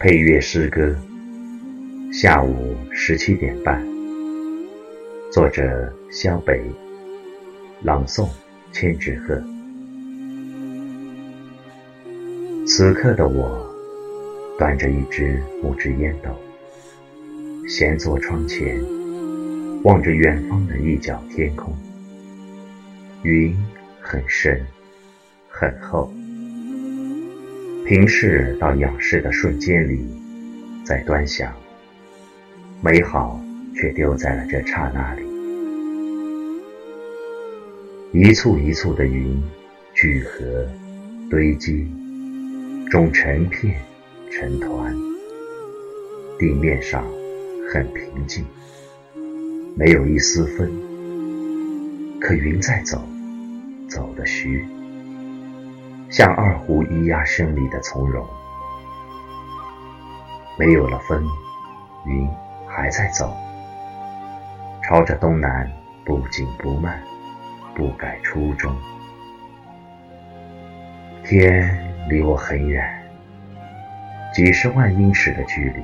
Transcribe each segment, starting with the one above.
配乐诗歌，下午十七点半。作者：萧北，朗诵：千纸鹤。此刻的我，端着一支木质烟斗，闲坐窗前，望着远方的一角天空。云很深，很厚。平视到仰视的瞬间里，在端详，美好却丢在了这刹那里。一簇一簇的云聚合、堆积，终成片成团。地面上很平静，没有一丝风，可云在走，走得徐。像二胡咿呀声里的从容，没有了风，云还在走，朝着东南不紧不慢，不改初衷。天离我很远，几十万英尺的距离。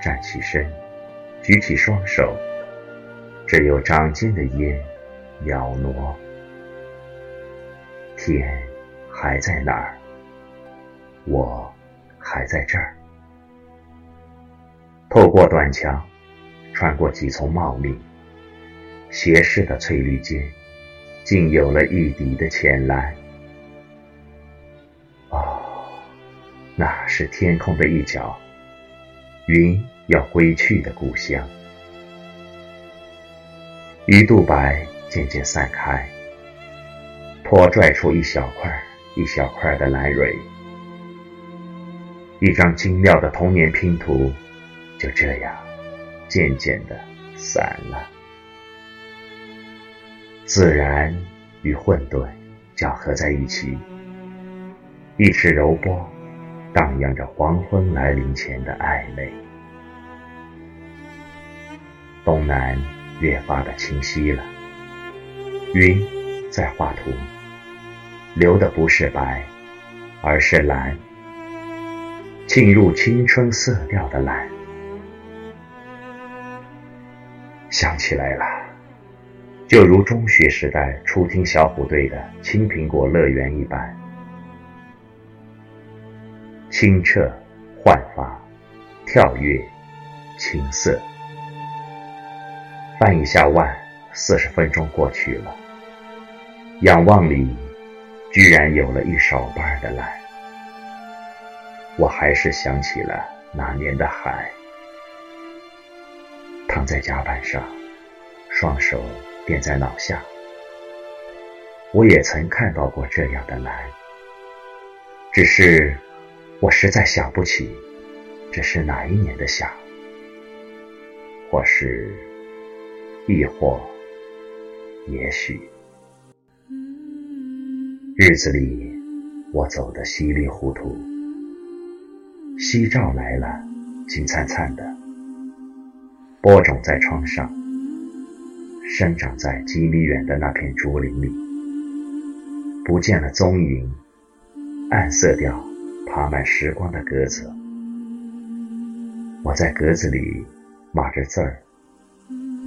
站起身，举起双手，只有掌间的烟袅挪。天。还在那儿？我还在这儿。透过短墙，穿过几丛茂密、斜视的翠绿间，竟有了一底的浅蓝。哦，那是天空的一角，云要归去的故乡。鱼肚白渐渐散开，拖拽出一小块。一小块的蓝蕊，一张精妙的童年拼图，就这样渐渐的散了。自然与混沌搅合在一起，一池柔波荡漾着黄昏来临前的暧昧。东南越发的清晰了，云在画图。流的不是白，而是蓝，沁入青春色调的蓝。想起来了，就如中学时代初听小虎队的《青苹果乐园》一般，清澈、焕发、跳跃、青涩。翻一下腕，四十分钟过去了，仰望里。居然有了一少半的蓝，我还是想起了那年的海。躺在甲板上，双手垫在脑下，我也曾看到过这样的蓝，只是我实在想不起这是哪一年的夏，或是，亦或，也许。日子里，我走得稀里糊涂。夕照来了，金灿灿的，播种在窗上，生长在几米远的那片竹林里，不见了踪影。暗色调爬满时光的格子，我在格子里码着字儿，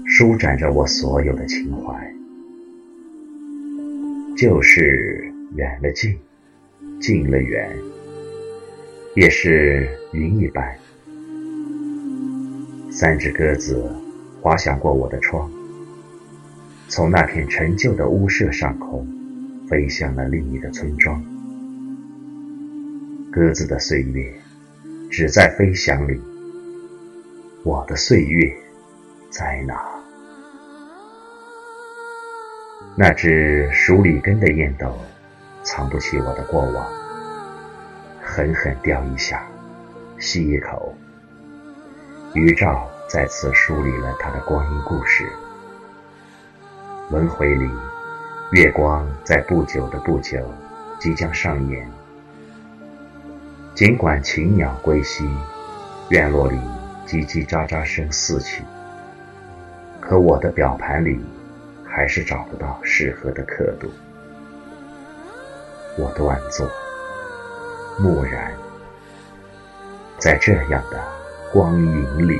舒展着我所有的情怀，就是。远了近，近了远，也是云一般。三只鸽子滑翔过我的窗，从那片陈旧的屋舍上空，飞向了另一个村庄。鸽子的岁月只在飞翔里，我的岁月在哪？那只数里根的燕斗。藏不起我的过往，狠狠吊一下，吸一口。余照再次梳理了他的光阴故事。轮回里，月光在不久的不久即将上演。尽管禽鸟归西，院落里叽叽喳喳声四起，可我的表盘里还是找不到适合的刻度。我端坐，木然。在这样的光影里。